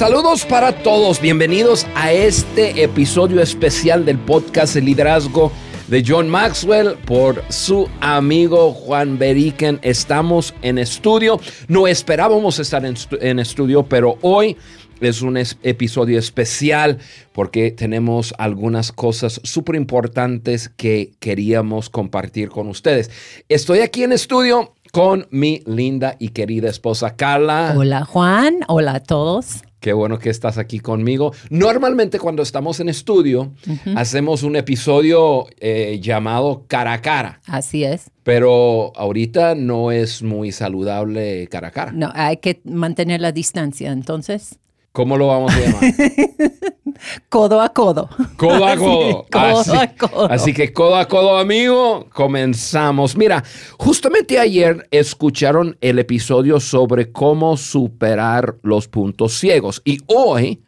Saludos para todos, bienvenidos a este episodio especial del podcast El Liderazgo de John Maxwell por su amigo Juan Beriken. Estamos en estudio, no esperábamos estar en, estudio, pero hoy es un episodio especial porque tenemos algunas cosas súper importantes que queríamos compartir con ustedes. Estoy aquí en estudio con mi linda y querida esposa Carla. Hola Juan, hola a todos. Qué bueno que estás aquí conmigo. Normalmente cuando estamos en estudio, hacemos un episodio eh, llamado cara a cara. Así es. Pero ahorita no es muy saludable cara a cara. No, hay que mantener la distancia, entonces. ¿Cómo lo vamos a llamar? codo a codo. Codo a codo. así, a codo. Así que codo a codo, amigo, comenzamos. Mira, justamente ayer escucharon el episodio sobre cómo superar los puntos ciegos y hoy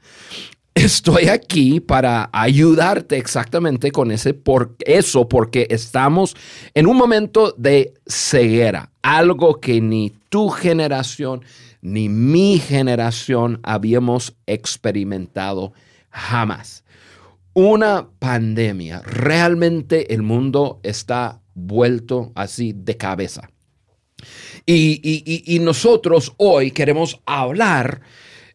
estoy aquí para ayudarte exactamente con ese por eso porque estamos en un momento de ceguera, algo que ni tu generación ni mi generación habíamos experimentado jamás. Una pandemia. Realmente el mundo está vuelto así de cabeza. Y, nosotros hoy queremos hablar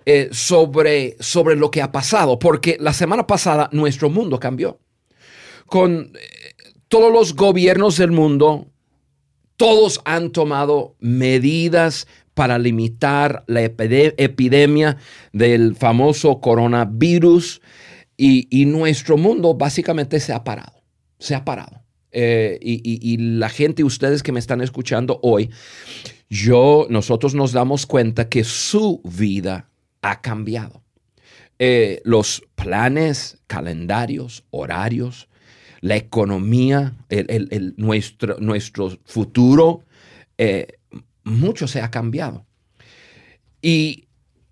eh, sobre, sobre lo que ha pasado, porque la semana pasada nuestro mundo cambió. Con eh, todos los gobiernos del mundo, todos han tomado medidas para limitar la epidemia del famoso coronavirus y, nuestro mundo básicamente se ha parado, se ha parado. Eh, y, la gente, ustedes que me están escuchando hoy, yo, nosotros nos damos cuenta que su vida ha cambiado. Eh, los planes, calendarios, horarios, la economía, nuestro, nuestro futuro, eh, mucho se ha cambiado. Y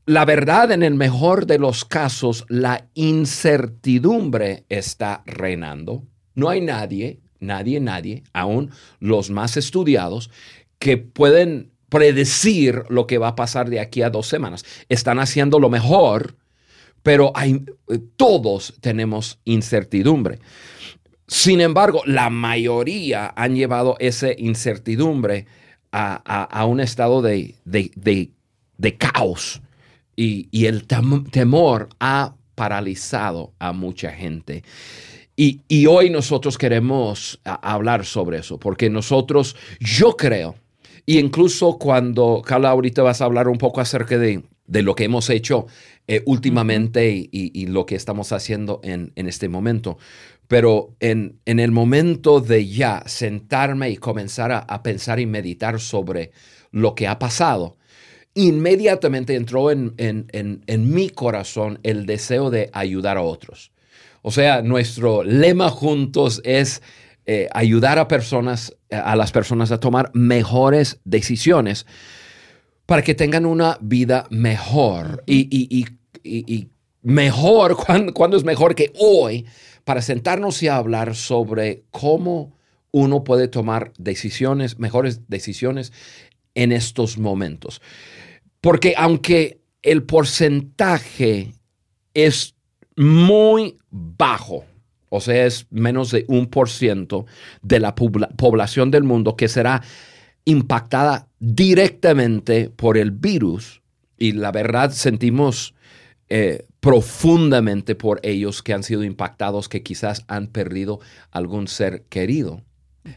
la verdad, en el mejor de los casos, la incertidumbre está reinando. No hay nadie, nadie, nadie, aún los más estudiados, que pueden predecir lo que va a pasar de aquí a dos semanas. Están haciendo lo mejor, pero hay, todos tenemos incertidumbre. Sin embargo, la mayoría han llevado esa incertidumbre a, un estado de, caos y, el temor ha paralizado a mucha gente. Y, hoy nosotros queremos hablar sobre eso, porque nosotros, yo creo, y incluso cuando, Carla, ahorita vas a hablar un poco acerca de, lo que hemos hecho eh, últimamente y, lo que estamos haciendo en, en este momento. Pero en, el momento de ya sentarme y comenzar a, pensar y meditar sobre lo que ha pasado, inmediatamente entró en, mi corazón el deseo de ayudar a otros. O sea, nuestro lema juntos es eh, ayudar a personas, a las personas a tomar mejores decisiones para que tengan una vida mejor. Y, mejor, cuando es mejor que hoy? Para sentarnos y hablar sobre cómo uno puede tomar decisiones, mejores decisiones en estos momentos. Porque aunque el porcentaje es muy bajo, o sea, es menos de un por ciento de la población del mundo que será impactada directamente por el virus, y la verdad sentimos eh, profundamente por ellos que han sido impactados, que quizás han perdido algún ser querido.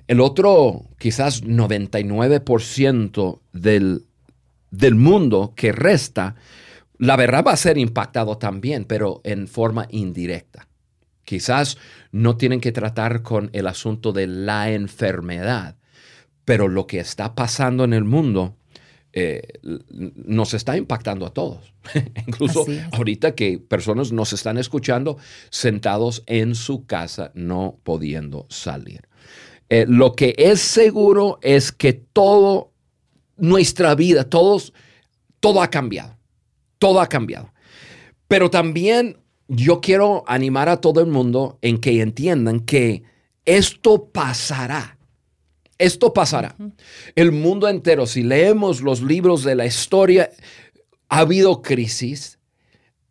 El otro, quizás 99% del, del mundo que resta, la verdad va a ser impactado también, pero en forma indirecta. Quizás no tienen que tratar con el asunto de la enfermedad, pero lo que está pasando en el mundo eh, nos está impactando a todos. Incluso ahorita que personas nos están escuchando sentados en su casa no pudiendo salir. Eh, lo que es seguro es que todo, nuestra vida, todos, todo ha cambiado. Todo ha cambiado. Pero también yo quiero animar a todo el mundo en que entiendan que esto pasará esto pasará. El mundo entero, si leemos los libros de la historia, ha habido crisis,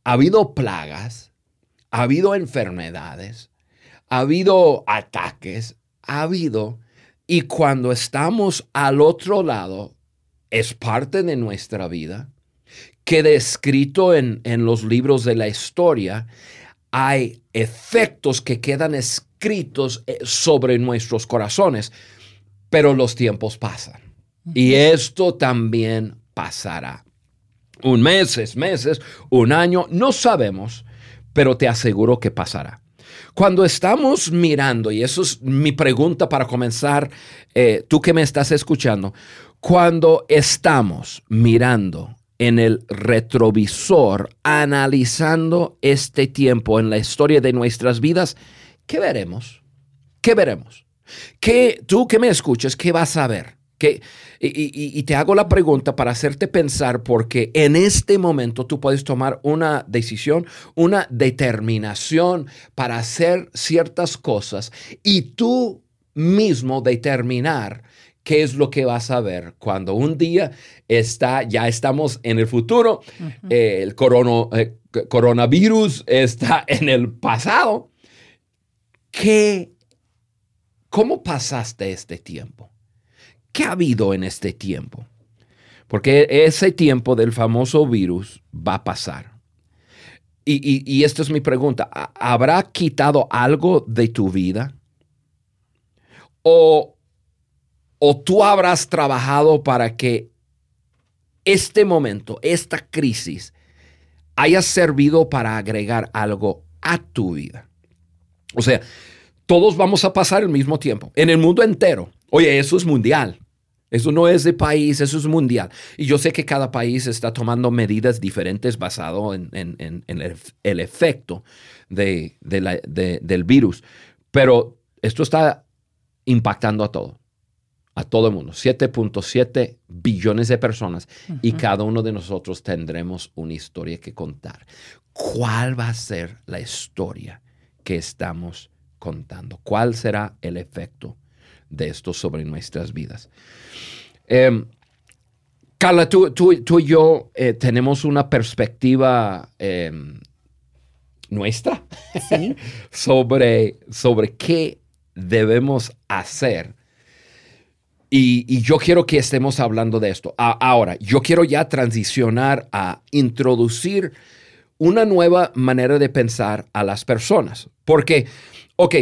ha habido plagas, ha habido enfermedades, ha habido ataques, ha habido, y cuando estamos al otro lado, es parte de nuestra vida, queda escrito en, en los libros de la historia, hay efectos que quedan escritos eh, sobre nuestros corazones, pero los tiempos pasan. Y esto también pasará. Un mes, meses, un año, no sabemos, pero te aseguro que pasará. Cuando estamos mirando, y eso es mi pregunta para comenzar, eh, tú que me estás escuchando, cuando estamos mirando en el retrovisor, analizando este tiempo en la historia de nuestras vidas, ¿qué veremos? ¿Qué veremos? ¿Qué, tú que me escuchas, qué vas a ver? Que, y, te hago la pregunta para hacerte pensar porque en este momento tú puedes tomar una decisión, una determinación para hacer ciertas cosas y tú mismo determinar qué es lo que vas a ver cuando un día está, ya estamos en el futuro, eh, el eh, coronavirus está en el pasado. ¿Qué, ¿Cómo pasaste este tiempo? ¿Qué ha habido en este tiempo? Porque ese tiempo del famoso virus va a pasar. Y, esta es mi pregunta. ¿Habrá quitado algo de tu vida? ¿O, ¿O tú habrás trabajado para que este momento, esta crisis, haya servido para agregar algo a tu vida? O sea, todos vamos a pasar el mismo tiempo, en el mundo entero. Oye, eso es mundial. Eso no es de país, eso es mundial. Y yo sé que cada país está tomando medidas diferentes basado en, el, efecto de, del virus. Pero esto está impactando a todo, a todo el mundo. 7.7 billones de personas y cada uno de nosotros tendremos una historia que contar. ¿Cuál va a ser la historia que estamos contando? ¿Cuál será el efecto de esto sobre nuestras vidas? Eh, Carla, tú, tú, y yo eh, tenemos una perspectiva em, nuestra sobre, sobre qué debemos hacer. Y, yo quiero que estemos hablando de esto. ahora, yo quiero ya transicionar a introducir una nueva manera de pensar a las personas. Porque, ok,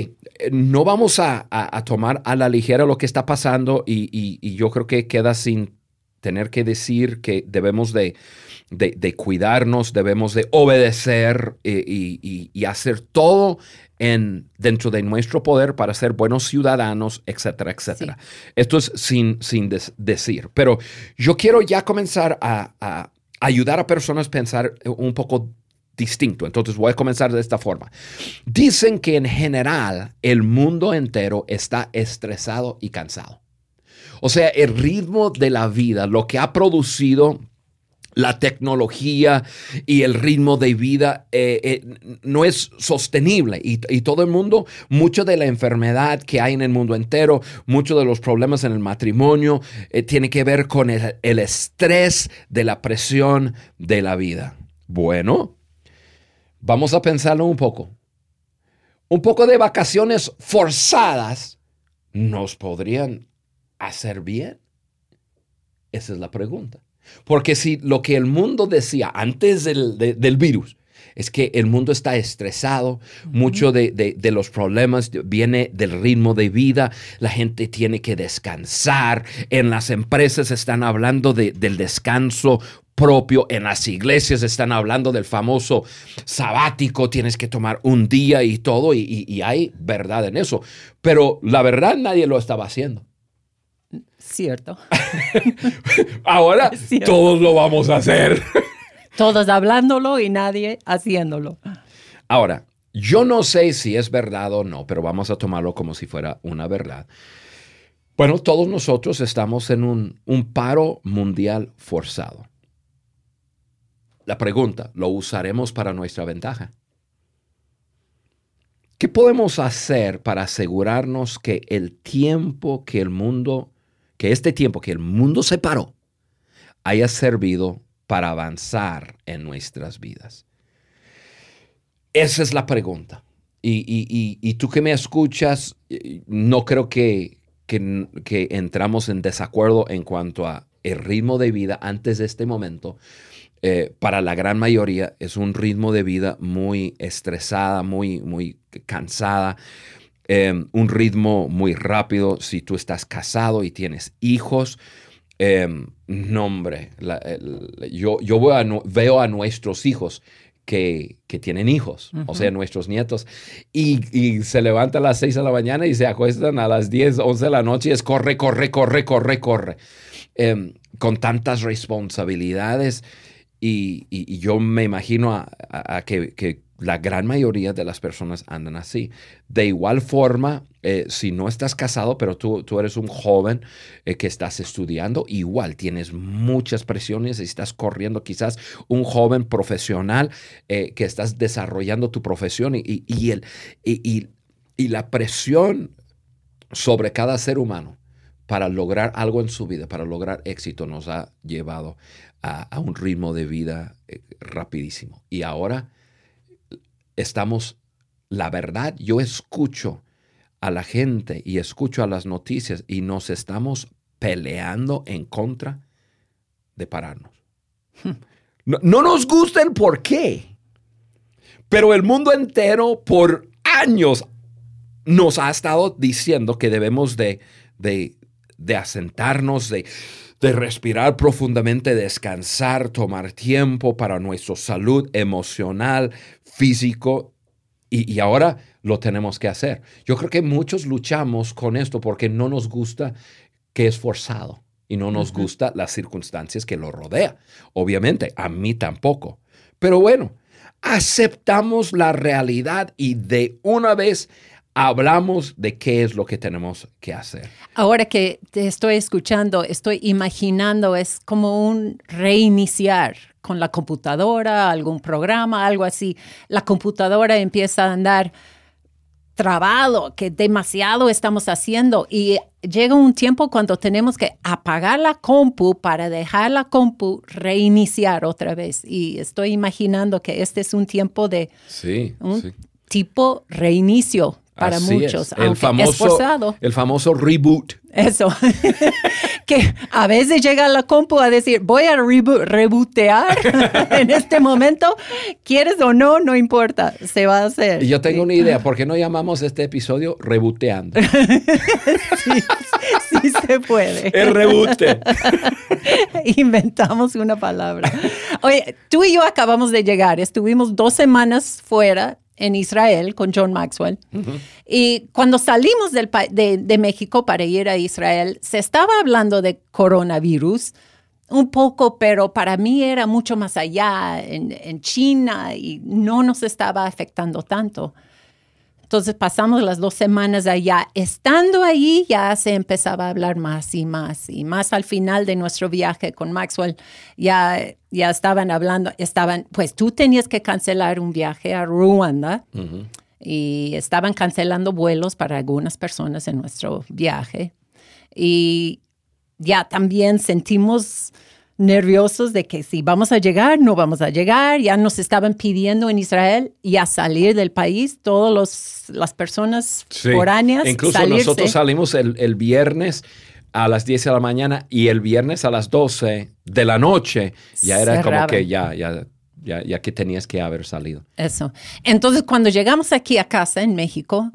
no vamos a, tomar a la ligera lo que está pasando y, yo creo que queda sin tener que decir que debemos de, cuidarnos, debemos de obedecer eh, y, hacer todo en, dentro de nuestro poder para ser buenos ciudadanos, etcétera, etcétera. Esto es sin, sin decir. Pero yo quiero ya comenzar a, a ayudar a personas a pensar un poco distinto. Entonces voy a comenzar de esta forma. Dicen que en general el mundo entero está estresado y cansado. O sea, el ritmo de la vida, lo que ha producido la tecnología y el ritmo de vida eh, eh, no es sostenible y, todo el mundo, mucho de la enfermedad que hay en el mundo entero, muchos de los problemas en el matrimonio, eh, tiene que ver con el estrés de la presión de la vida. Bueno, Vamos a pensarlo un poco. Un poco de vacaciones forzadas nos podrían hacer bien. Esa es la pregunta. Porque si lo que el mundo decía antes del, virus es que el mundo está estresado, mucho de, los problemas viene del ritmo de vida, la gente tiene que descansar, en las empresas están hablando del descanso propio. En las iglesias están hablando del famoso sabático, tienes que tomar un día y todo, y, hay verdad en eso. Pero la verdad nadie lo estaba haciendo. Cierto. Ahora todos lo vamos a hacer. todos hablándolo y nadie haciéndolo. Ahora, yo no sé si es verdad o no, pero vamos a tomarlo como si fuera una verdad. Bueno, todos nosotros estamos en un, un paro mundial forzado. La pregunta, ¿lo usaremos para nuestra ventaja? ¿Qué podemos hacer para asegurarnos que el tiempo que el mundo, que este tiempo que el mundo se paró, haya servido para avanzar en nuestras vidas? esa es la pregunta. Y, tú que me escuchas, eh, no creo que, que, que entramos en desacuerdo en cuanto a el ritmo de vida antes de este momento. Eh, para la gran mayoría es un ritmo de vida muy estresada, muy, muy cansada, eh, un ritmo muy rápido. Si tú estás casado y tienes hijos, eh, no hombre, la- el- yo, yo veo, a, veo a nuestros hijos que, que tienen hijos, o sea, nuestros nietos, y, y se levantan a las 6 de la mañana y se acuestan a las 10, 11 de la noche y es corre, corre, corre, corre, corre, Em, con tantas responsabilidades. Y, yo me imagino a, que, la gran mayoría de las personas andan así. De igual forma, eh, si no estás casado, pero tú, tú eres un joven eh, que estás estudiando, igual tienes muchas presiones estás corriendo, quizás un joven profesional eh, que estás desarrollando tu profesión y, y- el, y la presión sobre cada ser humano para lograr algo en su vida, para lograr éxito, nos ha llevado a, a un ritmo de vida eh, rapidísimo. Y ahora estamos, la verdad, yo escucho a la gente y escucho a las noticias y nos estamos peleando en contra de pararnos. No, no nos gusta el por qué, pero el mundo entero por años nos ha estado diciendo que debemos de, de, de asentarnos, de, de respirar profundamente, descansar, tomar tiempo para nuestra salud emocional, físico, y, y ahora lo tenemos que hacer. Yo creo que muchos luchamos con esto porque no nos gusta que es forzado y no nos gusta las circunstancias que lo rodea. Obviamente, a mí tampoco. Pero bueno, aceptamos la realidad y de una vez hablamos de qué es lo que tenemos que hacer. Ahora que te estoy escuchando, estoy imaginando, es como un reiniciar con la computadora, algún programa, algo así. La computadora empieza a andar trabado, que demasiado estamos haciendo y llega un tiempo cuando tenemos que apagar la compu para dejar la compu reiniciar otra vez. Y estoy imaginando que este es un tiempo de Sí, un sí. tipo reinicio para Así muchos, es. El famoso, esforzado. el famoso reboot. Eso. que a veces llega la compu a decir, voy a rebo- rebootear en este momento. ¿Quieres o no? No importa. Se va a hacer. Y yo tengo una idea, ¿por qué no llamamos este episodio Rebooteando? Sí, sí se puede. El reboote. Inventamos una palabra. Oye, tú y yo acabamos de llegar. Estuvimos dos semanas fuera en Israel con John Maxwell. Y cuando salimos del de, de México para ir a Israel, se estaba hablando de coronavirus un poco, pero para mí era mucho más allá, en, en China, y no nos estaba afectando tanto. Entonces pasamos las dos semanas allá. Estando ahí ya se empezaba a hablar más y más y más al final de nuestro viaje con Maxwell ya, ya estaban hablando, estaban, pues tú tenías que cancelar un viaje a Ruanda y estaban cancelando vuelos para algunas personas en nuestro viaje. Y ya también sentimos nerviosos de que si vamos a llegar, no vamos a llegar. Ya nos estaban pidiendo en Israel ya salir del país, todas las personas Sí. foráneas. Incluso salirse. nosotros salimos el, el viernes a las 10 de la mañana y el viernes a las 12 de la noche ya era como que ya, ya, ya, ya que tenías que haber salido. Eso. Entonces, cuando llegamos aquí a casa en México,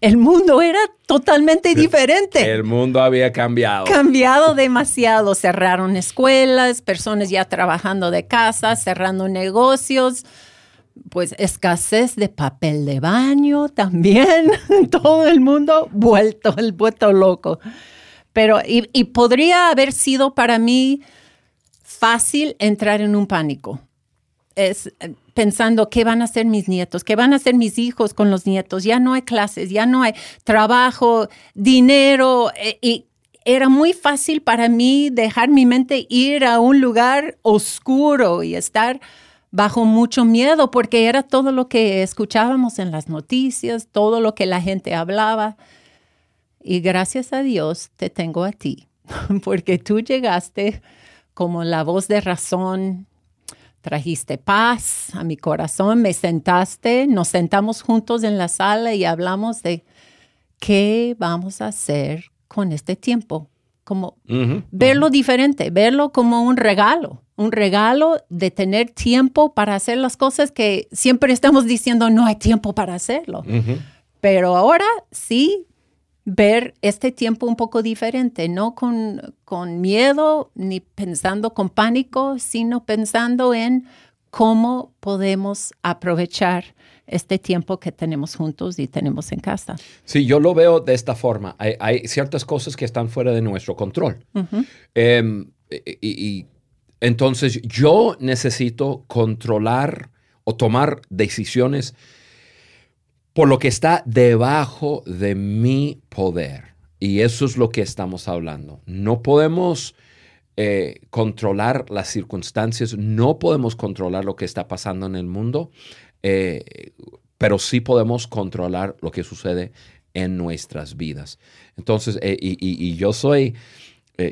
el mundo era totalmente diferente. El mundo había cambiado. cambiado demasiado. Cerraron escuelas, personas ya trabajando de casa, cerrando negocios, pues escasez de papel de baño también. Todo el mundo vuelto, el vuelto loco. Pero, y, y podría haber sido para mí fácil entrar en un pánico. Es pensando qué van a hacer mis nietos, qué van a hacer mis hijos con los nietos. Ya no hay clases, ya no hay trabajo, dinero. eh, y era muy fácil para mí dejar mi mente ir a un lugar oscuro y estar bajo mucho miedo porque era todo lo que escuchábamos en las noticias, todo lo que la gente hablaba. Y gracias a Dios te tengo a ti, porque tú llegaste como la voz de razón, trajiste paz a mi corazón, me sentaste, nos sentamos juntos en la sala y hablamos de qué vamos a hacer con este tiempo. Como verlo diferente, verlo como un regalo, un regalo de tener tiempo para hacer las cosas que siempre estamos diciendo no hay tiempo para hacerlo. Pero ahora sí ver este tiempo un poco diferente, no con, con miedo ni pensando con pánico, sino pensando en cómo podemos aprovechar este tiempo que tenemos juntos y tenemos en casa. Sí, yo lo veo de esta forma. Hay, ciertas cosas que están fuera de nuestro control. Em, y, entonces yo necesito controlar o tomar decisiones por lo que está debajo de mi poder. Y eso es lo que estamos hablando. No podemos eh, controlar las circunstancias, no podemos controlar lo que está pasando en el mundo, eh, pero sí podemos controlar lo que sucede en nuestras vidas. Entonces, eh, y, yo soy...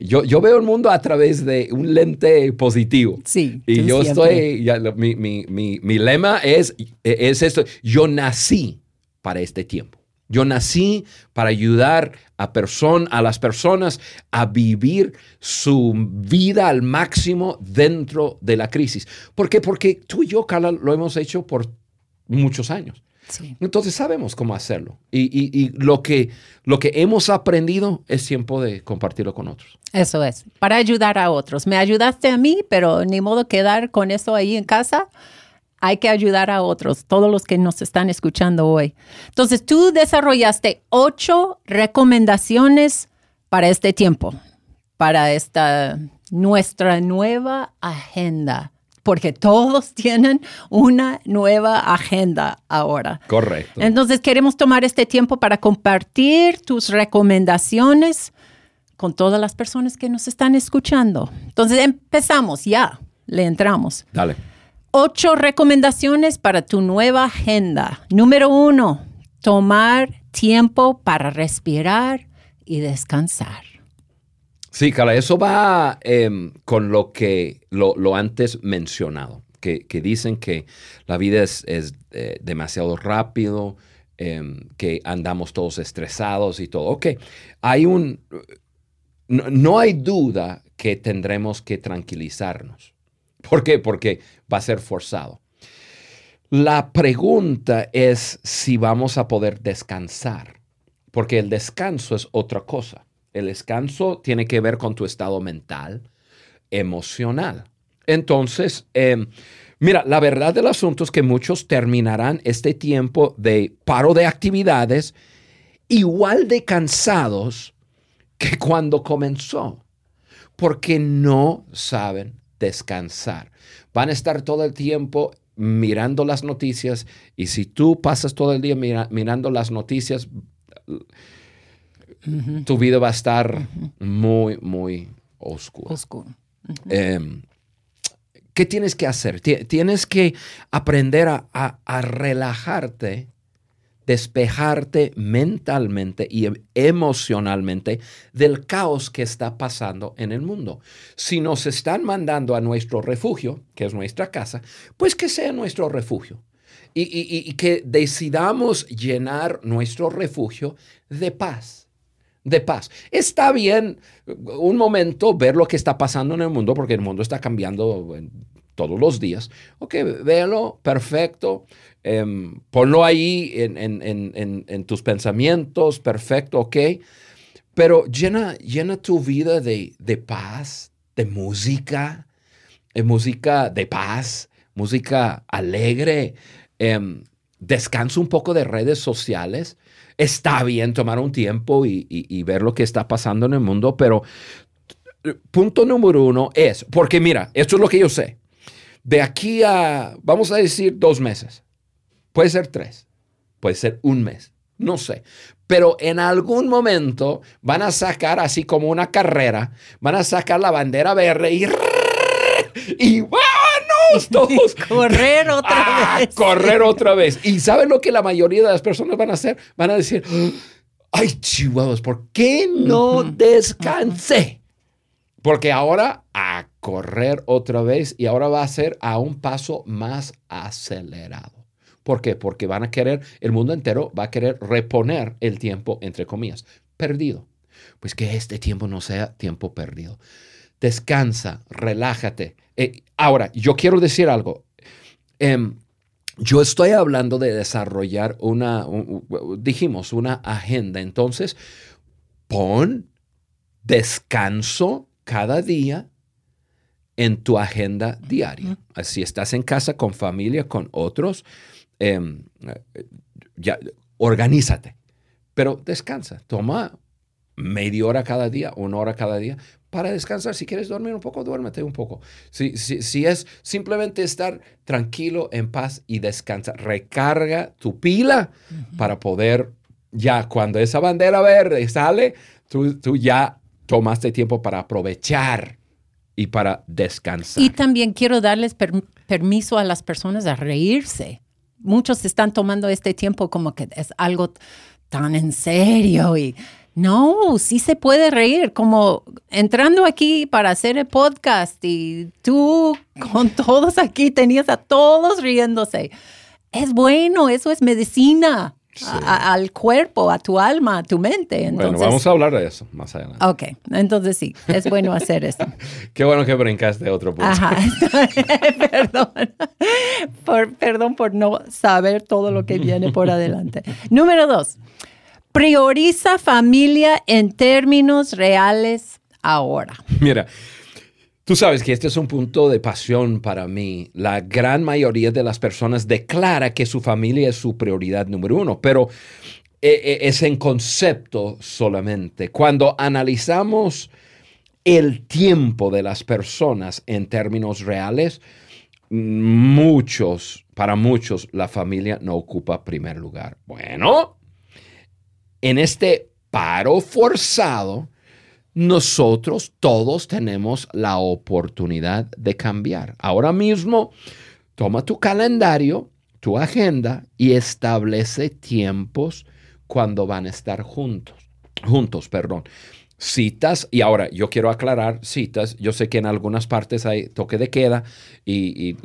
yo, yo, veo el mundo a través de un lente positivo. Sí. Y yo estoy, mi, mi, mi, mi, lema es, es esto, yo nací para este tiempo. Yo nací para ayudar a, a las personas a vivir su vida al máximo dentro de la crisis. ¿Por qué? Porque tú y yo, Carla, lo hemos hecho por muchos años. Entonces sabemos cómo hacerlo. Y, lo, que, lo que hemos aprendido es tiempo de compartirlo con otros. Eso es, para ayudar a otros. Me ayudaste a mí, pero ni modo quedar con eso ahí en casa hay que ayudar a otros, todos los que nos están escuchando hoy. Entonces, tú desarrollaste ocho recomendaciones para este tiempo, para esta nuestra nueva agenda, porque todos tienen una nueva agenda ahora. Correcto. Entonces, queremos tomar este tiempo para compartir tus recomendaciones con todas las personas que nos están escuchando. Entonces, empezamos ya, le entramos. Dale. Ocho recomendaciones para tu nueva agenda. Número uno, tomar tiempo para respirar y descansar. Sí, Carla, eso va em, con lo que lo, antes mencionado, que, dicen que la vida es, eh, demasiado rápido, em, que andamos todos estresados y todo. Ok, hay un, no hay duda que tendremos que tranquilizarnos. ¿Por qué? Porque va a ser forzado. La pregunta es si vamos a poder descansar, porque el descanso es otra cosa. El descanso tiene que ver con tu estado mental, emocional. Entonces, em, mira, la verdad del asunto es que muchos terminarán este tiempo de paro de actividades igual de cansados que cuando comenzó, porque no saben descansar. Van a estar todo el tiempo mirando las noticias y si tú pasas todo el día mirando las noticias, tu vida va a estar muy, muy oscura. Oscuro. Em, ¿Qué tienes que hacer? Tienes que aprender a relajarte despejarte mentalmente y em, emocionalmente del caos que está pasando en el mundo. Si nos están mandando a nuestro refugio, que es nuestra casa, pues que sea nuestro refugio. Y, que decidamos llenar nuestro refugio de paz de paz. Está bien un momento ver lo que está pasando en el mundo, porque el mundo está cambiando todos los días. Ok, véalo, perfecto. Em, ponlo ahí en, tus pensamientos, perfecto, ok. Pero llena, llena tu vida de, paz, de música, de música de paz, música alegre. Em, descansa un poco de redes sociales. Está bien tomar un tiempo y ver lo que está pasando en el mundo, pero punto número uno es, porque mira, esto es lo que yo sé. De aquí a, vamos a decir, dos meses Puede ser tres, puede ser un mes, no sé. Pero en algún momento van a sacar así como una carrera, van a sacar la bandera verde y... Y ¡vámonos todos! correr otra ah, vez. Correr otra vez. ¿Y saben lo que la mayoría de las personas van a hacer? Van a decir, ay, chihuahuas, ¿por qué no descansé? Porque ahora a correr otra vez y ahora va a ser a un paso más acelerado. ¿Por qué? Porque van a querer, el mundo entero va a querer reponer el tiempo, entre comillas, perdido. Pues que este tiempo no sea tiempo perdido. Descansa, relájate. Eh, ahora, yo quiero decir algo. Em, yo estoy hablando de desarrollar una, dijimos, una agenda. Entonces, pon descanso cada día en tu agenda diaria. Si estás en casa con familia, con otros, em, ya, organízate, pero descansa. Toma media hora cada día, una hora cada día para descansar. Si quieres dormir un poco, duérmete un poco. Si, si, es simplemente estar tranquilo, en paz y descansa, recarga tu pila para poder, ya cuando esa bandera verde sale, tú, tú ya tomaste tiempo para aprovechar y para descansar. Y también quiero darles permiso a las personas a reírse. Muchos están tomando este tiempo como que es algo tan en serio y no, sí se puede reír, como entrando aquí para hacer el podcast y tú con todos aquí tenías a todos riéndose. Es bueno, eso es medicina. Al cuerpo, a tu alma, a tu mente. Entonces, bueno, vamos a hablar de eso más adelante. Ok, entonces sí, es bueno hacer eso. Qué bueno que brincaste otro punto. Ajá, perdón. Por, perdón por no saber todo lo que viene por adelante. Número dos, prioriza familia en términos reales ahora. Mira, tú sabes que este es un punto de pasión para mí. La gran mayoría de las personas declara que su familia es su prioridad número uno, pero eh, eh, es en concepto solamente. Cuando analizamos el tiempo de las personas en términos reales, muchos, para muchos, la familia no ocupa primer lugar. Bueno, en este paro forzado, nosotros todos tenemos la oportunidad de cambiar. Ahora mismo, toma tu calendario, tu agenda y establece tiempos cuando van a estar juntos. Juntos, perdón. Citas, y ahora yo quiero aclarar citas. Yo sé que en algunas partes hay toque de queda y, y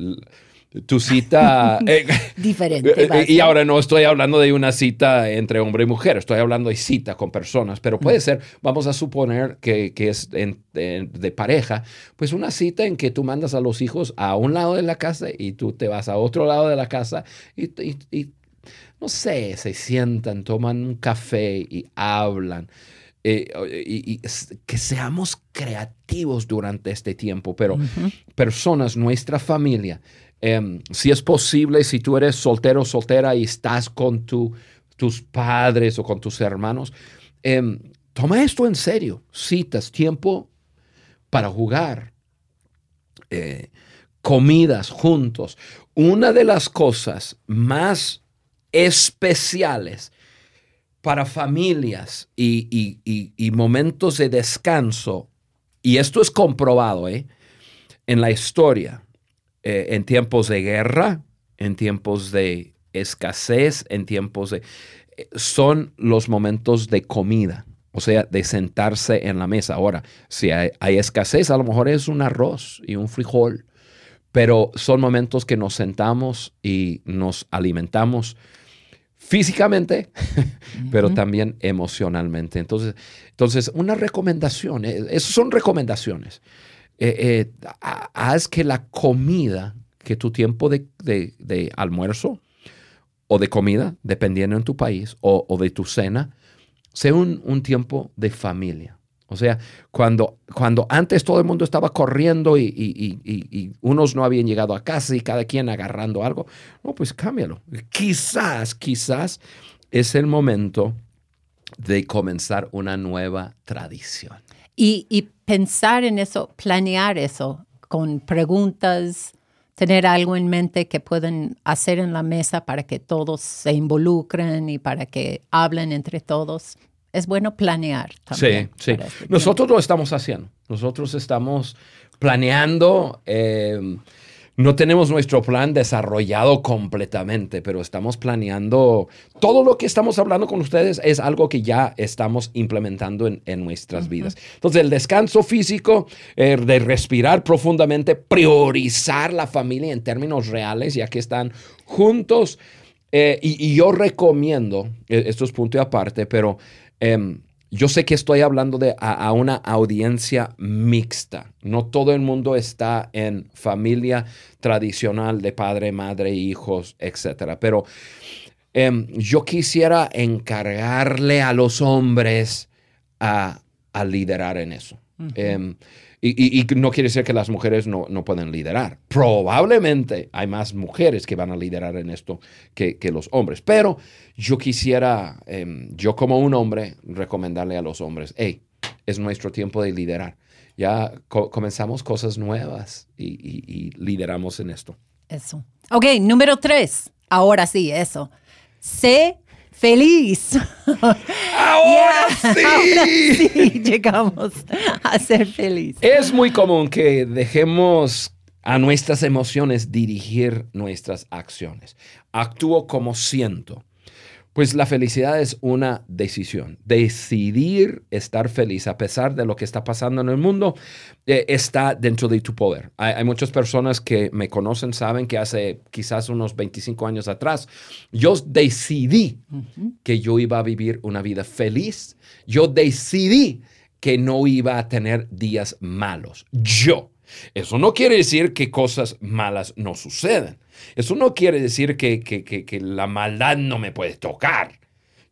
tu cita... Eh, Diferente. Eh, y ahora no estoy hablando de una cita entre hombre y mujer, estoy hablando de cita con personas, pero puede ser, vamos a suponer que, es de pareja, pues una cita en que tú mandas a los hijos a un lado de la casa y tú te vas a otro lado de la casa y, no sé, se sientan, toman un café y hablan. Eh, y, que seamos creativos durante este tiempo, pero personas, nuestra familia, Em, si es posible, si tú eres soltero o soltera y estás con tus padres o con tus hermanos, em, toma esto en serio. Citas, tiempo para jugar, eh, comidas juntos. Una de las cosas más especiales para familias y, momentos de descanso, y esto es comprobado ¿eh? en la historia, eh, en tiempos de guerra, en tiempos de escasez, en tiempos de... Eh, son los momentos de comida, o sea, de sentarse en la mesa. Ahora, si hay, escasez, a lo mejor es un arroz y un frijol, pero son momentos que nos sentamos y nos alimentamos físicamente, pero también emocionalmente. Entonces, entonces una recomendación, eh, esas son recomendaciones. Eh, eh, haz que la comida, que tu tiempo de, almuerzo o de comida, dependiendo en tu país, o, de tu cena, sea un, tiempo de familia. O sea, cuando, cuando antes todo el mundo estaba corriendo y, unos no habían llegado a casa y cada quien agarrando algo, no, pues cámbialo. Quizás, quizás es el momento de comenzar una nueva tradición. Y, pensar en eso, planear eso con preguntas, tener algo en mente que pueden hacer en la mesa para que todos se involucren y para que hablen entre todos. Es bueno planear también. Sí, sí. Este Nosotros lo estamos haciendo. Nosotros estamos planeando. Eh, no tenemos nuestro plan desarrollado completamente, pero estamos planeando, todo lo que estamos hablando con ustedes es algo que ya estamos implementando en, nuestras vidas. Entonces, el descanso físico, eh, de respirar profundamente, priorizar la familia en términos reales, ya que están juntos. Eh, y, yo recomiendo, eh, esto es punto y aparte, pero... Em, yo sé que estoy hablando de a, una audiencia mixta. No todo el mundo está en familia tradicional de padre, madre, hijos, etc. Pero em, yo quisiera encargarle a los hombres a, liderar en eso. Y, no quiere decir que las mujeres no, no, pueden liderar. Probablemente hay más mujeres que van a liderar en esto que, los hombres. Pero yo quisiera, em, yo como un hombre, recomendarle a los hombres, hey, es nuestro tiempo de liderar. Ya comenzamos cosas nuevas y, lideramos en esto. Eso. Ok, número tres. Ahora sí, eso. Sé feliz. Ahora sí. llegamos a ser feliz. Es muy común que dejemos a nuestras emociones dirigir nuestras acciones. Actúo como siento. Pues la felicidad es una decisión. Decidir estar feliz a pesar de lo que está pasando en el mundo eh, está dentro de tu poder. Hay, muchas personas que me conocen, saben que hace quizás unos 25 años atrás, yo decidí que yo iba a vivir una vida feliz. Yo decidí que no iba a tener días malos. Yo. Eso no quiere decir que cosas malas no suceden. Eso no quiere decir que, la maldad no me puede tocar.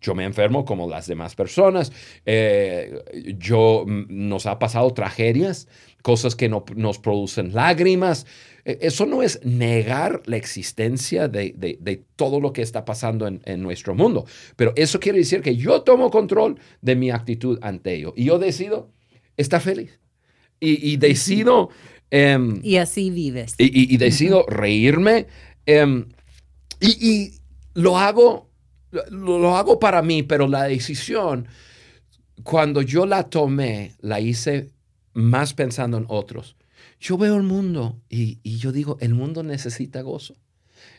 Yo me enfermo como las demás personas. Eh, yo mm, nos ha pasado tragedias, cosas que no, nos producen lágrimas. E, eso no es negar la existencia de, todo lo que está pasando en, nuestro mundo. Pero eso quiere decir que yo tomo control de mi actitud ante ello. Y yo decido estar feliz. Y, decido Em, y así vives. Y, decido reírme. Em, y, lo hago, lo, hago para mí, pero la decisión, cuando yo la tomé, la hice más pensando en otros. Yo veo el mundo y, yo digo, el mundo necesita gozo.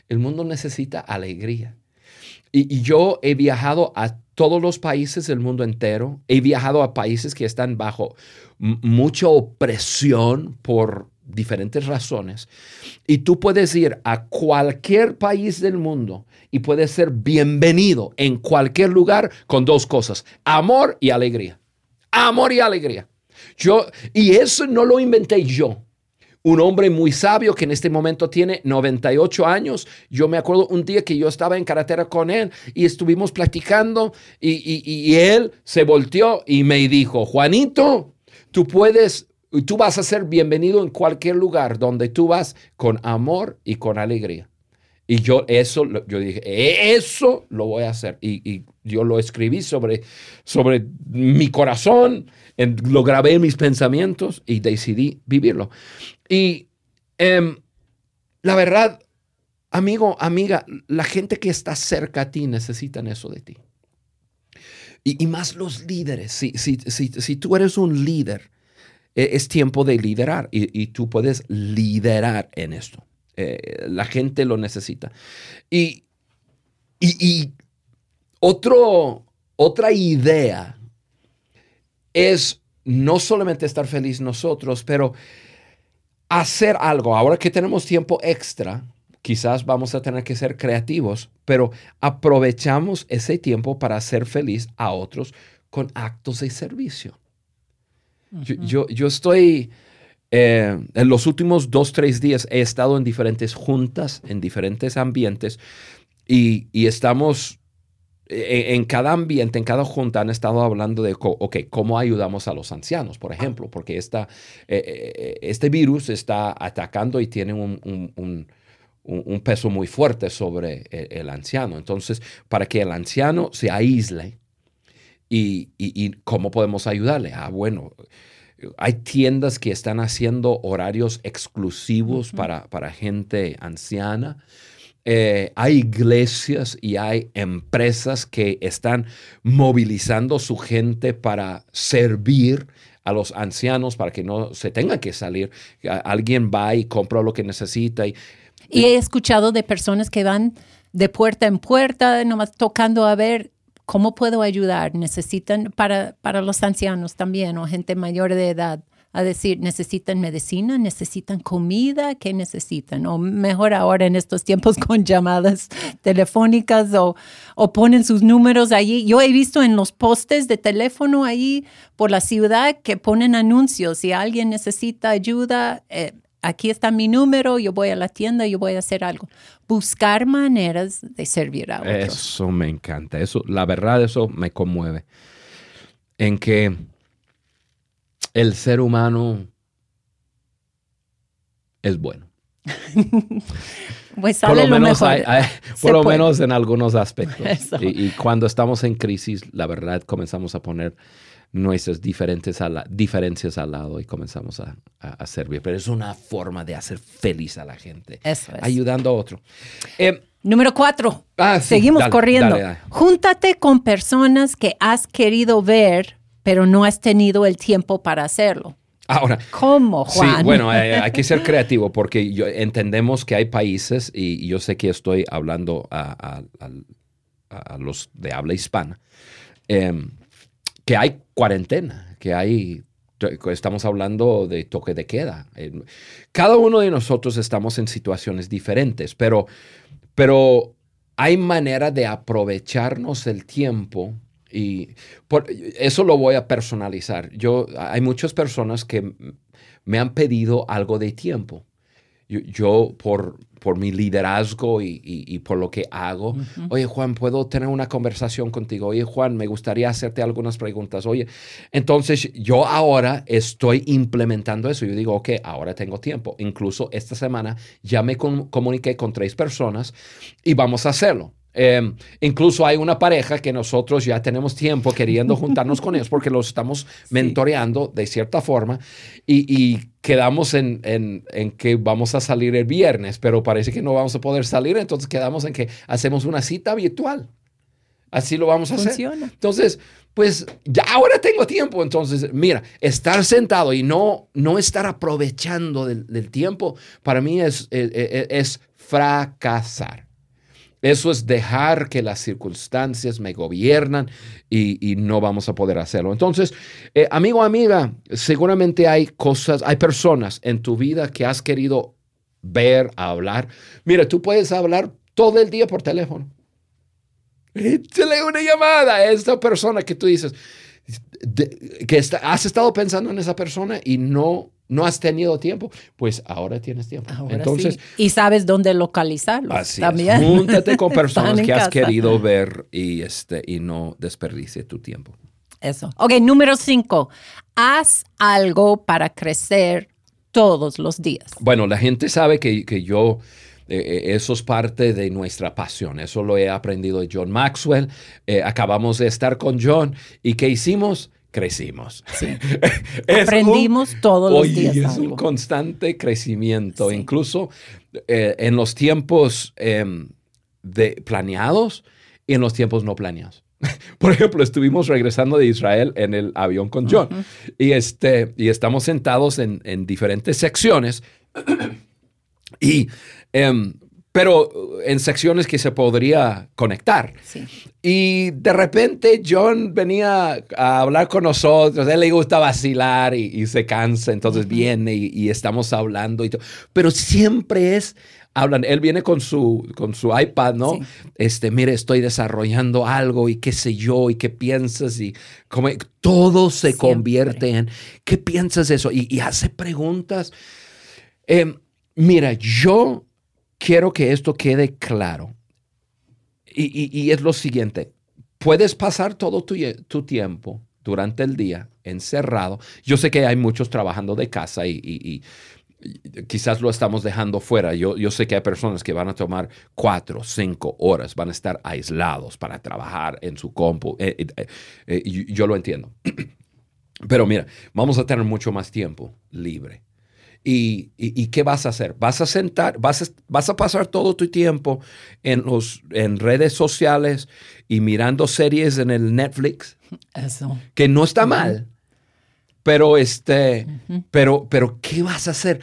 El mundo necesita alegría. Y, yo he viajado a todos los países del mundo entero. He viajado a países que están bajo mucha opresión por diferentes razones. Y tú puedes ir a cualquier país del mundo y puedes ser bienvenido en cualquier lugar con dos cosas, amor y alegría. Amor y alegría. Yo, y eso no lo inventé yo. Un hombre muy sabio que en este momento tiene 98 años. Yo me acuerdo un día que yo estaba en carretera con él y estuvimos platicando y, y él se volteó y me dijo, Juanito, tú puedes tú vas a ser bienvenido en cualquier lugar donde tú vas con amor y con alegría. Y yo eso, yo dije, e-, eso lo voy a hacer. Y, yo lo escribí sobre, sobre mi corazón, lo grabé en mis pensamientos y decidí vivirlo. Y em, la verdad, amigo, amiga, la gente que está cerca a ti necesitan eso de ti. Y, más los líderes. Si, si, si, si tú eres un líder, e, es tiempo de liderar y, tú puedes liderar en esto. Eh, la gente lo necesita. Y, y, otro, otra idea es no solamente estar feliz nosotros, pero hacer algo. Ahora que tenemos tiempo extra, quizás vamos a tener que ser creativos, pero aprovechamos ese tiempo para hacer feliz a otros con actos de servicio yo, yo, estoy, eh, en los últimos dos, tres días he estado en diferentes juntas, en diferentes ambientes y, estamos, e, en, cada ambiente, en cada junta han estado hablando de, ok, ¿cómo ayudamos a los ancianos, por ejemplo? Porque esta, eh, eh, este virus está atacando y tiene un, peso muy fuerte sobre el, anciano. Entonces, para que el anciano se aísle, y, cómo podemos ayudarle? Ah, bueno, hay tiendas que están haciendo horarios exclusivos para, para, gente anciana. eh, hay iglesias y hay empresas que están movilizando su gente para servir a los ancianos para que no se tengan que salir. Alguien va y compra lo que necesita. Y, y he escuchado de personas que van de puerta en puerta, nomás tocando a ver cómo puedo ayudar. Necesitan para, para los ancianos también o gente mayor de edad a decir, necesitan medicina, necesitan comida, ¿qué necesitan? O mejor ahora en estos tiempos con llamadas telefónicas o, o ponen sus números allí. Yo he visto en los postes de teléfono ahí por la ciudad que ponen anuncios. Si alguien necesita ayuda, eh, aquí está mi número, yo voy a la tienda, yo voy a hacer algo. Buscar maneras de servir a otros. Eso me encanta. Eso, la verdad, eso me conmueve. En que el ser humano es bueno. pues sale por lo, menos, por lo menos en algunos aspectos. Y, cuando estamos en crisis, la verdad, comenzamos a poner nuestras diferentes diferencias al lado y comenzamos a, servir. Pero es una forma de hacer feliz a la gente. Ayudando a otro. Eh, Número cuatro. Ah, Seguimos corriendo. Júntate con personas que has querido ver pero no has tenido el tiempo para hacerlo. Ahora, ¿cómo, Juan? Sí, bueno, eh, hay, que ser creativo porque yo, entendemos que hay países, y, yo sé que estoy hablando a, los de habla hispana, em, que hay cuarentena, que hay, estamos hablando de toque de queda. Cada uno de nosotros estamos en situaciones diferentes, pero, pero hay manera de aprovecharnos el tiempo y por, eso lo voy a personalizar. Yo, hay muchas personas que me han pedido algo de tiempo. Yo, por, por mi liderazgo y, por lo que hago, oye Juan, ¿puedo tener una conversación contigo? Oye Juan, me gustaría hacerte algunas preguntas. Oye, entonces yo ahora estoy implementando eso. Yo digo, ok, ahora tengo tiempo. Incluso esta semana ya me comuniqué con tres personas y vamos a hacerlo. Em, incluso hay una pareja que nosotros ya tenemos tiempo queriendo juntarnos con ellos porque los estamos mentoreando de cierta forma y, quedamos en, que vamos a salir el viernes, pero parece que no vamos a poder salir, entonces quedamos en que hacemos una cita virtual. Así lo vamos a hacer. Entonces, pues ya ahora tengo tiempo. Entonces, mira, estar sentado y no, no estar aprovechando del, tiempo, para mí es, es fracasar. Eso es dejar que las circunstancias me gobiernan y, no vamos a poder hacerlo. Entonces, eh, amigo, amiga, seguramente hay cosas, hay personas en tu vida que has querido ver, hablar. Mira, tú puedes hablar todo el día por teléfono. Échale una llamada a esta persona que tú dices, que has estado pensando en esa persona y no no has tenido tiempo, pues ahora tienes tiempo. Entonces, Y sabes dónde localizarlo. Así también. Júntate con personas que has querido ver y, este, y no desperdicie tu tiempo. Eso. Ok, número cinco. Haz algo para crecer todos los días. Bueno, la gente sabe que, yo... Eh, eh, eso es parte de nuestra pasión. Eso lo he aprendido de John Maxwell. Eh, acabamos de estar con John y ¿qué hicimos? Crecimos. Aprendimos todos los días. Es un constante crecimiento, incluso eh, en los tiempos em, de planeados y en los tiempos no planeados. Por ejemplo, estuvimos regresando de Israel en el avión con John y, este, y estamos sentados en, en diferentes secciones y em, pero uh, en secciones que se podría conectar. Y de repente John venía a hablar con nosotros, a él le gusta vacilar y, se cansa, entonces viene y, estamos hablando y todo. Pero siempre es, hablan, él viene con su, con su iPad, ¿no? Este, mire, estoy desarrollando algo y qué sé yo y qué piensas y como todo se convierte en, ¿qué piensas de eso? Y, hace preguntas. Em, mira, yo quiero que esto quede claro. Y, es lo siguiente, puedes pasar todo tu, tiempo durante el día encerrado. Yo sé que hay muchos trabajando de casa y, quizás lo estamos dejando fuera. Yo, yo, sé que hay personas que van a tomar cuatro, cinco horas, van a estar aislados para trabajar en su compu. Eh, eh, eh, yo lo entiendo. Pero mira, vamos a tener mucho más tiempo libre. ¿Y, y, qué vas a hacer? ¿Vas a sentar, vas a, vas a pasar todo tu tiempo en, los, en redes sociales y mirando series en el Netflix? Eso. Que no está mal. Pero, este, pero, pero, ¿qué vas a hacer?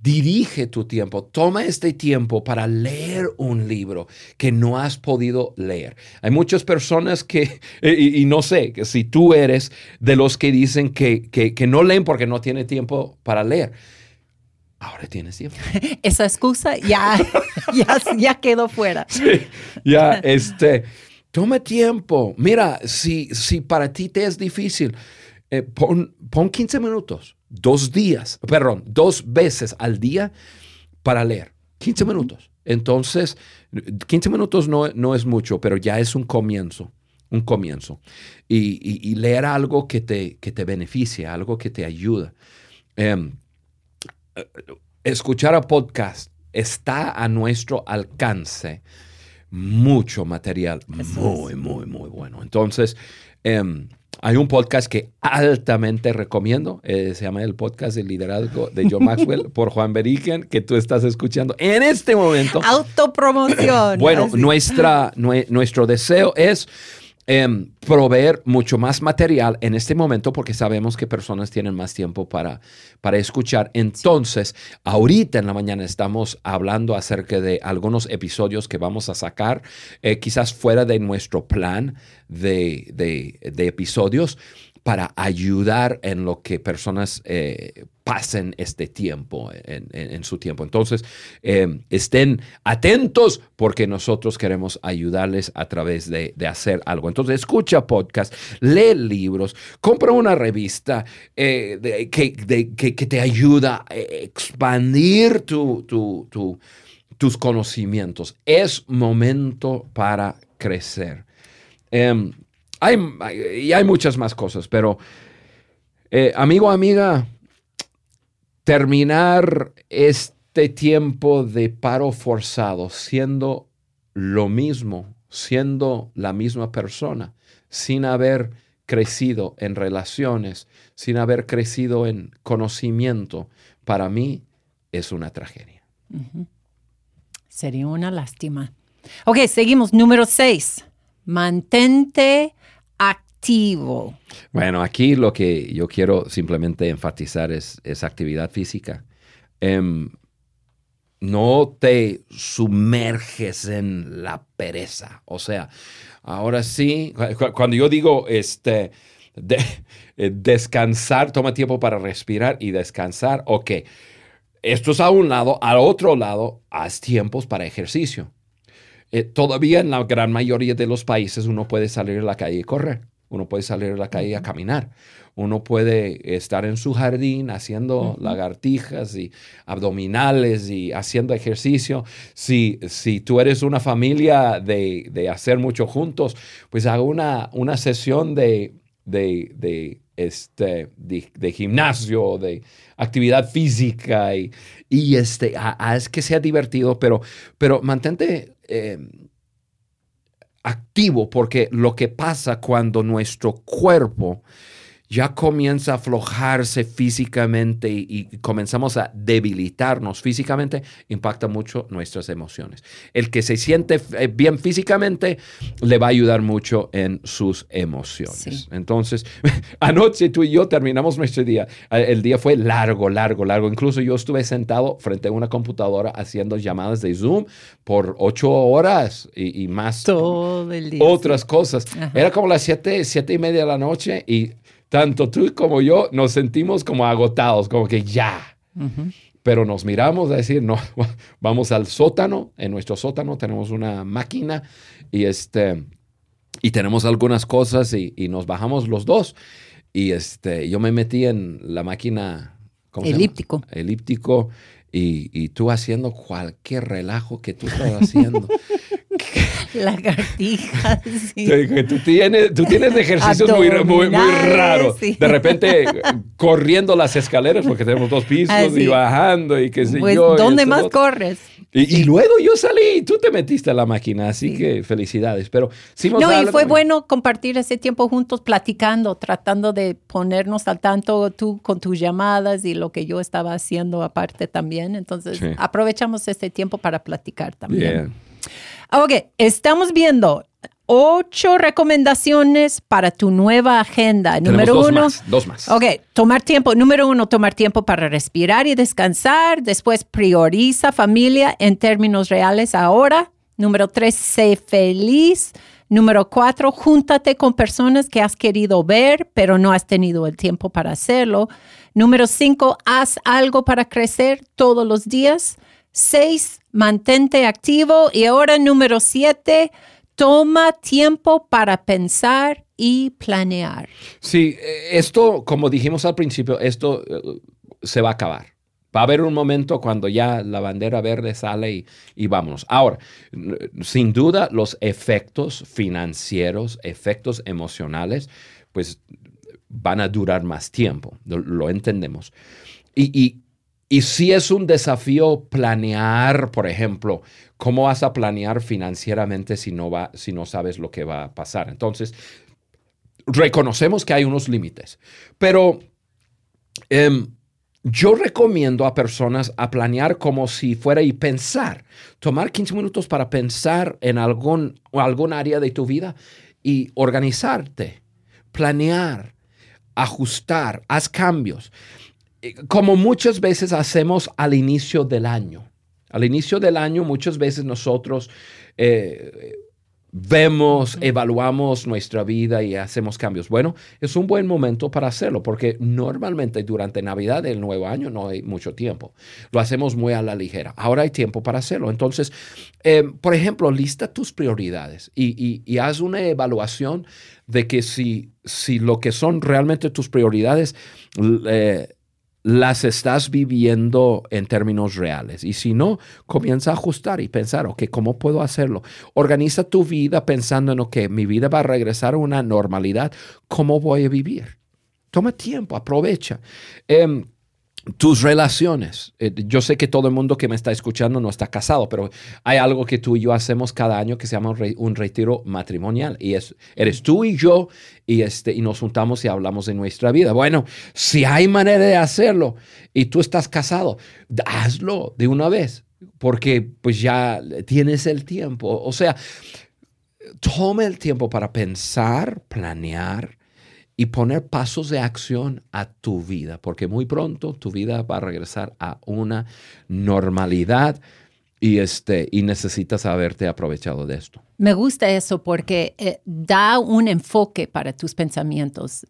Dirige tu tiempo, toma este tiempo para leer un libro que no has podido leer. Hay muchas personas que, y, no sé, que si tú eres de los que dicen que, que, no leen porque no tiene tiempo para leer. Ahora tienes tiempo. Esa excusa ya, ya, ya quedó fuera. Sí, ya, este, toma tiempo. Mira, si, si para ti te es difícil, eh, pon, pon 15 minutos dos días, perdón, dos veces al día para leer. 15 minutos. Entonces, 15 minutos no, no es mucho, pero ya es un comienzo, un comienzo. Y, leer algo que te, que te beneficia, algo que te ayuda. Em, escuchar a podcast está a nuestro alcance mucho material muy, muy, muy bueno. Entonces, em, hay un podcast que altamente recomiendo. Eh, se llama el podcast de liderazgo de John Maxwell por Juan Beriken, que tú estás escuchando en este momento. Autopromoción. bueno, nuestra, nuestro deseo es Em, proveer mucho más material en este momento porque sabemos que personas tienen más tiempo para, para escuchar. Entonces, ahorita en la mañana estamos hablando acerca de algunos episodios que vamos a sacar, eh, quizás fuera de nuestro plan de, de episodios, para ayudar en lo que personas eh, pasen este tiempo, en, su tiempo. Entonces, em, estén atentos porque nosotros queremos ayudarles a través de, hacer algo. Entonces, escucha podcast, lee libros, compra una revista eh, que, te ayuda a expandir tus conocimientos. Es momento para crecer. Em, y hay muchas más cosas, pero eh, amigo, amiga, terminar este tiempo de paro forzado siendo lo mismo, siendo la misma persona, sin haber crecido en relaciones, sin haber crecido en conocimiento, para mí es una tragedia. Sería una lástima. Ok, seguimos. Número seis. Mantente activo. Bueno, aquí lo que yo quiero simplemente enfatizar es, actividad física. Em, no te sumerges en la pereza. O sea, ahora sí, cuando yo digo este, eh, descansar, toma tiempo para respirar y descansar, ok. Esto es a un lado, al otro lado, haz tiempos para ejercicio. Eh, todavía en la gran mayoría de los países uno puede salir a la calle y correr. Uno puede salir a la calle a caminar. Uno puede estar en su jardín haciendo lagartijas y abdominales y haciendo ejercicio. Si, si tú eres una familia de, hacer mucho juntos, pues haga una, una sesión de, de, este, de, gimnasio, de actividad física y, y este, haz que sea divertido, pero, pero mantente eh, activo porque lo que pasa cuando nuestro cuerpo ya comienza a aflojarse físicamente y, comenzamos a debilitarnos físicamente, impacta mucho nuestras emociones. El que se siente eh, bien físicamente le va a ayudar mucho en sus emociones. Entonces, anoche tú y yo terminamos nuestro día. Eh, el día fue largo, largo, largo. Incluso yo estuve sentado frente a una computadora haciendo llamadas de Zoom por ocho horas y, más. Todo el día. Otras cosas. Era como las siete, siete y media de la noche y tanto tú como yo nos sentimos como agotados, como que ya. Pero nos miramos a decir, no, vamos al sótano. En nuestro sótano tenemos una máquina y, este, y tenemos algunas cosas y, nos bajamos los dos. Y este, yo me metí en la máquina elíptico. Elíptico y, y, tú haciendo cualquier relajo que tú estás haciendo. Lagartijas. Sí. Tú tienes, tú tienes ejercicios muy, muy, muy raros. Sí. De repente corriendo las escaleras porque tenemos dos pisos y sí. bajando y qué sé Pues, yo. ¿dónde más otro. corres? Y, y luego yo salí y tú te metiste a la máquina, así que felicidades. Pero sí No, y fue bueno compartir ese tiempo juntos, platicando, tratando de ponernos al tanto tú con tus llamadas y lo que yo estaba haciendo aparte también. Entonces, Sí. aprovechamos este tiempo para platicar también. Yeah. Ok, estamos viendo ocho recomendaciones para tu nueva agenda. Tenemos Número dos uno. más, dos más. Ok, tomar tiempo. Número uno, tomar tiempo para respirar y descansar. Después, prioriza familia en términos reales ahora. Número tres, sé feliz. Número cuatro, júntate con personas que has querido ver, pero no has tenido el tiempo para hacerlo. Número cinco, haz algo para crecer todos los días. Seis, mantente activo. Y ahora, número siete, toma tiempo para pensar y planear. Sí, eh, esto, como dijimos al principio, esto eh, se va a acabar. Va a haber un momento cuando ya la bandera verde sale y, y vámonos. Ahora, sin duda, los efectos financieros, efectos emocionales, pues van a durar más tiempo. Lo, entendemos. Y, y sí es un desafío planear, por ejemplo, cómo vas a planear financieramente si no, va, si no sabes lo que va a pasar. Entonces, reconocemos que hay unos límites, pero em, yo recomiendo a personas a planear como si fuera y pensar, tomar 15 minutos para pensar en algún, algún área de tu vida y organizarte, planear, ajustar, haz cambios, como muchas veces hacemos al inicio del año. Al inicio del año muchas veces nosotros eh, vemos, evaluamos nuestra vida y hacemos cambios. Bueno, es un buen momento para hacerlo porque normalmente durante Navidad el Nuevo Año no hay mucho tiempo. Lo hacemos muy a la ligera. Ahora hay tiempo para hacerlo. Entonces, eh, por ejemplo, lista tus prioridades y, y- y haz una evaluación de que si, si lo que son realmente tus prioridades eh, las estás viviendo en términos reales. Y si no, comienza a ajustar y pensar, ok, ¿cómo puedo hacerlo? Organiza tu vida pensando en, ok, mi vida va a regresar a una normalidad. ¿Cómo voy a vivir? Toma tiempo, aprovecha. Em, tus relaciones. Eh, yo sé que todo el mundo que me está escuchando no está casado, pero hay algo que tú y yo hacemos cada año que se llama un, re- un retiro matrimonial. Y es, eres tú y yo y, este, y nos juntamos y hablamos de nuestra vida. Bueno, si hay manera de hacerlo y tú estás casado, hazlo de una vez, porque pues ya tienes el tiempo. O sea, toma el tiempo para pensar, planear y poner pasos de acción a tu vida, porque muy pronto tu vida va a regresar a una normalidad y, este, y necesitas haberte aprovechado de esto. Me gusta eso porque eh, da un enfoque para tus pensamientos.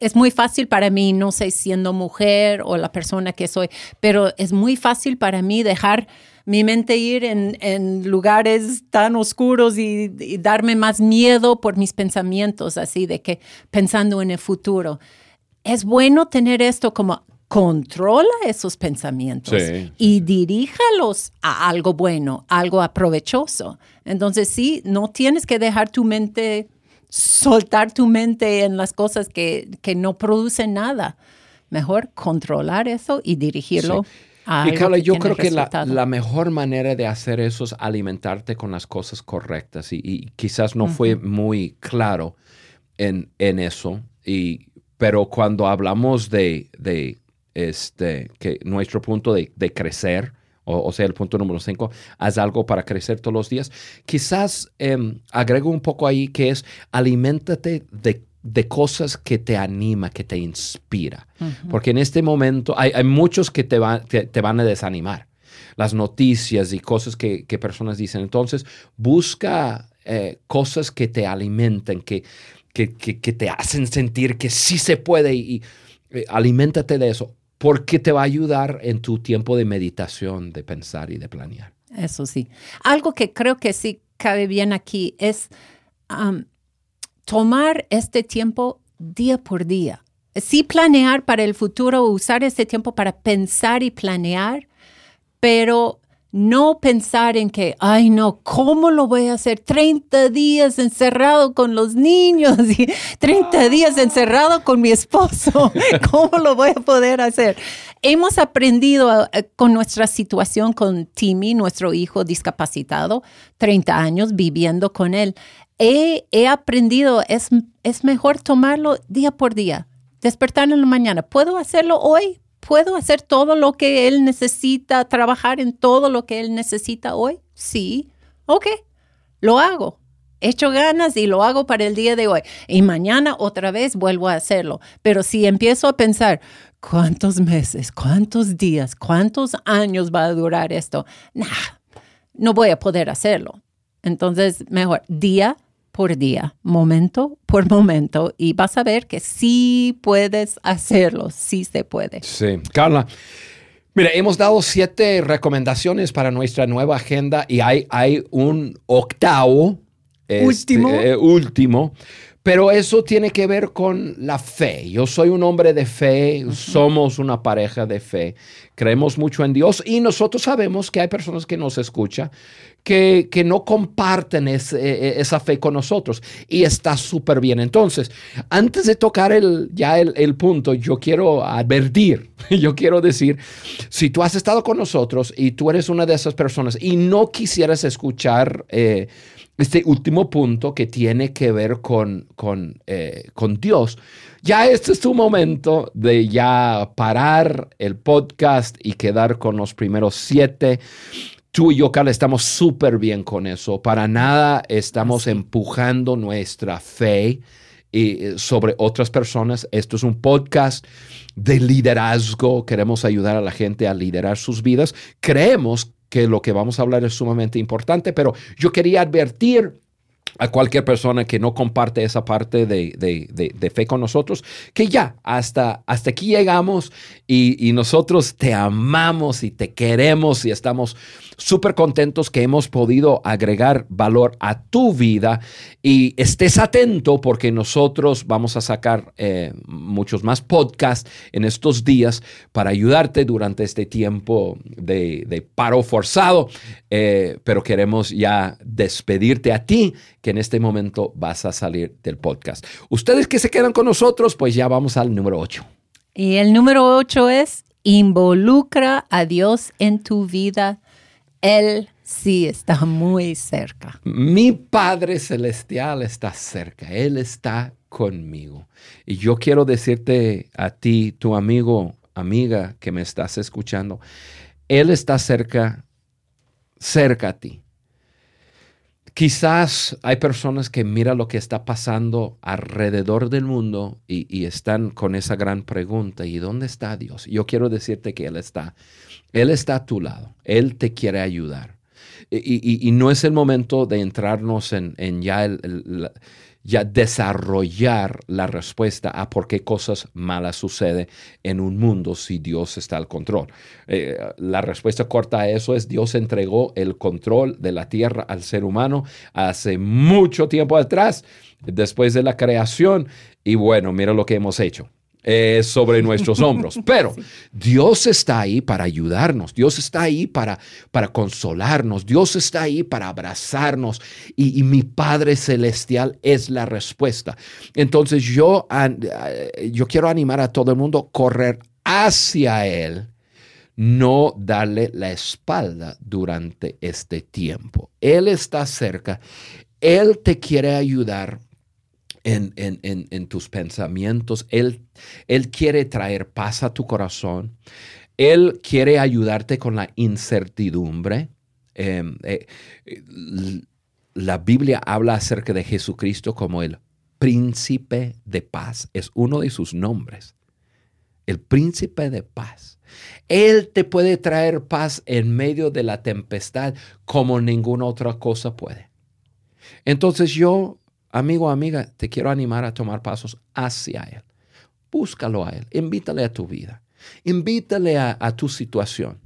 Es muy fácil para mí, no sé, siendo mujer o la persona que soy, pero es muy fácil para mí dejar mi mente ir en, en lugares tan oscuros y, y darme más miedo por mis pensamientos, así de que pensando en el futuro. Es bueno tener esto como controla esos pensamientos Sí. y diríjalos a algo bueno, algo aprovechoso. Entonces, sí, no tienes que dejar tu mente, soltar tu mente en las cosas que, que no producen nada. Mejor controlar eso y dirigirlo a Y Carla, yo creo que la, la mejor manera de hacer eso es alimentarte con las cosas correctas. Y, y quizás no fue muy claro en, en eso. Y, pero cuando hablamos de, de este, que nuestro punto de, de crecer, o, o sea, el punto número cinco, haz algo para crecer todos los días, quizás em, agrego un poco ahí que es aliméntate de de cosas que te anima, que te inspira. Porque en este momento hay, hay muchos que te, va- te, te van a desanimar. Las noticias y cosas que, que personas dicen. Entonces, busca eh, cosas que te alimenten, que, que, que- te hacen sentir que sí se puede y, y, eh, aliméntate de eso, porque te va a ayudar en tu tiempo de meditación, de pensar y de planear. Eso sí. Algo que creo que sí cabe bien aquí es tomar este tiempo día por día. Sí planear para el futuro, usar este tiempo para pensar y planear, pero no pensar en que, ay no, ¿cómo lo voy a hacer? 30 días encerrado con los niños y 30 días encerrado con mi esposo. ¿Cómo lo voy a poder hacer? Hemos aprendido eh, con nuestra situación con Timmy, nuestro hijo discapacitado, 30 años viviendo con él. He, he aprendido, es, es mejor tomarlo día por día, despertar en la mañana. ¿Puedo hacerlo hoy? ¿Puedo hacer todo lo que él necesita, trabajar en todo lo que él necesita hoy? Sí, ok, lo hago. Echo ganas y lo hago para el día de hoy. Y mañana otra vez vuelvo a hacerlo. Pero si empiezo a pensar, ¿cuántos meses, cuántos días, cuántos años va a durar esto? Nah, no voy a poder hacerlo. Entonces, mejor día por día, momento por momento, y vas a ver que sí puedes hacerlo, sí se puede. Sí, Carla. Mira, hemos dado siete recomendaciones para nuestra nueva agenda y hay, hay un octavo. Último. Este, eh, último. Pero eso tiene que ver con la fe. Yo soy un hombre de fe, somos una pareja de fe, creemos mucho en Dios y nosotros sabemos que hay personas que nos escuchan que, no comparten ese, e, esa fe con nosotros y está súper bien. Entonces, antes de tocar el, ya el, punto, yo quiero advertir, yo quiero decir, si tú has estado con nosotros y tú eres una de esas personas y no quisieras escuchar... Eh, este último punto que tiene que ver con, con, eh, con, Dios. Ya este es tu momento de ya parar el podcast y quedar con los primeros siete. Tú y yo, Carla, estamos súper bien con eso. Para nada estamos empujando nuestra fe y eh, sobre otras personas. Esto es un podcast de liderazgo. Queremos ayudar a la gente a liderar sus vidas. Creemos que lo que vamos a hablar es sumamente importante, pero yo quería advertir a cualquier persona que no comparte esa parte de, de, de, fe con nosotros, que ya hasta, hasta aquí llegamos y, nosotros te amamos y te queremos y estamos súper contentos que hemos podido agregar valor a tu vida y estés atento porque nosotros vamos a sacar eh, muchos más podcasts en estos días para ayudarte durante este tiempo de, de paro forzado, eh, pero queremos ya despedirte a ti que en este momento vas a salir del podcast. Ustedes que se quedan con nosotros, pues ya vamos al número 8. Y el número 8 es involucra a Dios en tu vida él sí está muy cerca. Mi Padre Celestial está cerca. Él está conmigo. Y yo quiero decirte a ti, tu amigo, amiga que me estás escuchando, Él está cerca, cerca a ti. Quizás hay personas que miran lo que está pasando alrededor del mundo y, están con esa gran pregunta, ¿y dónde está Dios? Yo quiero decirte que Él está él está a tu lado, Él te quiere ayudar. Y, no es el momento de entrarnos en, ya, el, ya desarrollar la respuesta a por qué cosas malas suceden en un mundo si Dios está al control. Eh, la respuesta corta a eso es Dios entregó el control de la tierra al ser humano hace mucho tiempo atrás, después de la creación. Y bueno, mira lo que hemos hecho eh, sobre nuestros hombros. Pero sí. Dios está ahí para ayudarnos, Dios está ahí para, para consolarnos, Dios está ahí para abrazarnos y, y, mi Padre Celestial es la respuesta. Entonces yo, yo quiero animar a todo el mundo a correr hacia Él no darle la espalda durante este tiempo. Él está cerca, Él te quiere ayudar en, en, en, tus pensamientos. Él, él quiere traer paz a tu corazón. Él quiere ayudarte con la incertidumbre. Eh, eh, la Biblia habla acerca de Jesucristo como el príncipe de paz. Es uno de sus nombres. El príncipe de paz. Él te puede traer paz en medio de la tempestad como ninguna otra cosa puede. Entonces yo amigo, amiga, te quiero animar a tomar pasos hacia Él. Búscalo a Él, invítale a tu vida, invítale a, tu situación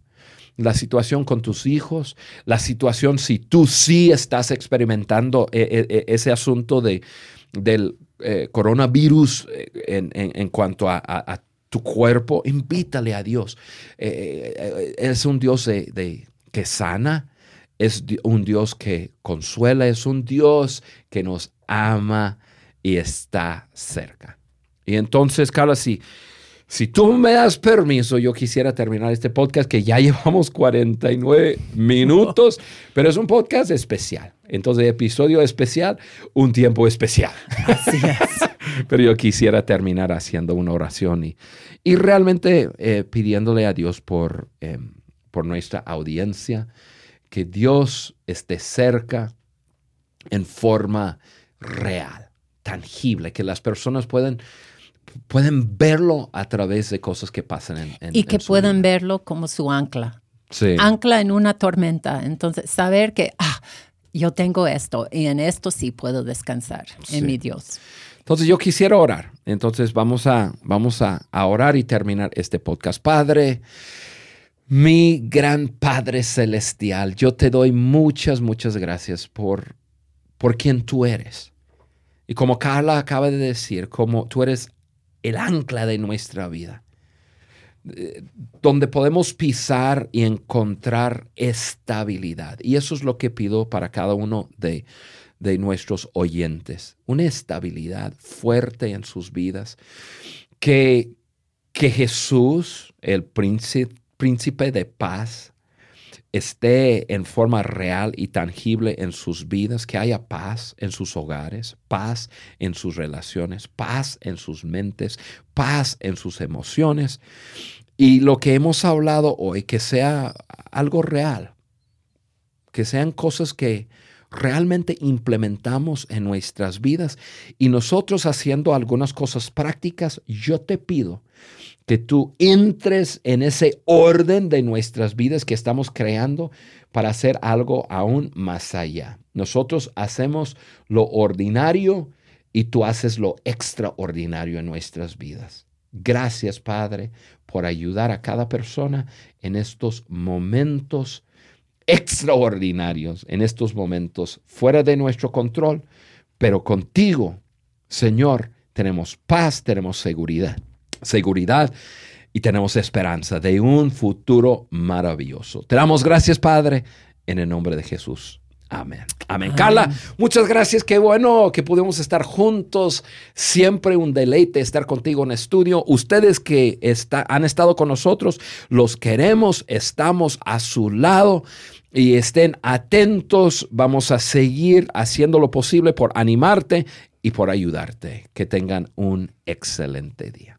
la situación con tus hijos, la situación si tú sí estás experimentando e, e, ese asunto de, del eh, coronavirus eh, en, en, cuanto a, tu cuerpo, invítale a Dios. Eh, es un Dios de, que sana, es un Dios que consuela, es un Dios que nos ama y está cerca. Y entonces, Carla, si, si tú me das permiso, yo quisiera terminar este podcast que ya llevamos 49 minutos, pero es un podcast especial. Entonces, episodio especial, un tiempo especial. Así es. pero yo quisiera terminar haciendo una oración y, y realmente eh, pidiéndole a Dios por, eh, por nuestra audiencia, que Dios esté cerca en forma real, tangible, que las personas pueden pueden verlo a través de cosas que pasan en, en y que en su vida. verlo como su ancla. Sí. Ancla en una tormenta. Entonces, saber que, ah, yo tengo esto y en esto sí puedo descansar Sí. en mi Dios. Entonces yo quisiera orar. Entonces vamos a, vamos a, a orar y terminar este podcast. Padre, mi gran Padre Celestial, yo te doy muchas, muchas gracias por, por quien tú eres. Y como Carla acaba de decir, como tú eres el ancla de nuestra vida, eh, donde podemos pisar y encontrar estabilidad. Y eso es lo que pido para cada uno de, de nuestros oyentes, una estabilidad fuerte en sus vidas, que, que Jesús, el príncipe, príncipe de paz, esté en forma real y tangible en sus vidas, que haya paz en sus hogares, paz en sus relaciones, paz en sus mentes, paz en sus emociones. Y lo que hemos hablado hoy, que sea algo real, que sean cosas que realmente implementamos en nuestras vidas y nosotros haciendo algunas cosas prácticas, yo te pido que tú entres en ese orden de nuestras vidas que estamos creando para hacer algo aún más allá. Nosotros hacemos lo ordinario y tú haces lo extraordinario en nuestras vidas. Gracias, Padre, por ayudar a cada persona en estos momentos extraordinarios, en estos momentos fuera de nuestro control, pero contigo, Señor, tenemos paz, tenemos seguridad, seguridad y tenemos esperanza de un futuro maravilloso. Te damos gracias, Padre, en el nombre de Jesús. Amén. Amén. Amén. Carla, muchas gracias. Qué bueno que pudimos estar juntos. Siempre un deleite estar contigo en estudio. Ustedes que está- han estado con nosotros, los queremos. Estamos a su lado y estén atentos. Vamos a seguir haciendo lo posible por animarte y por ayudarte. Que tengan un excelente día.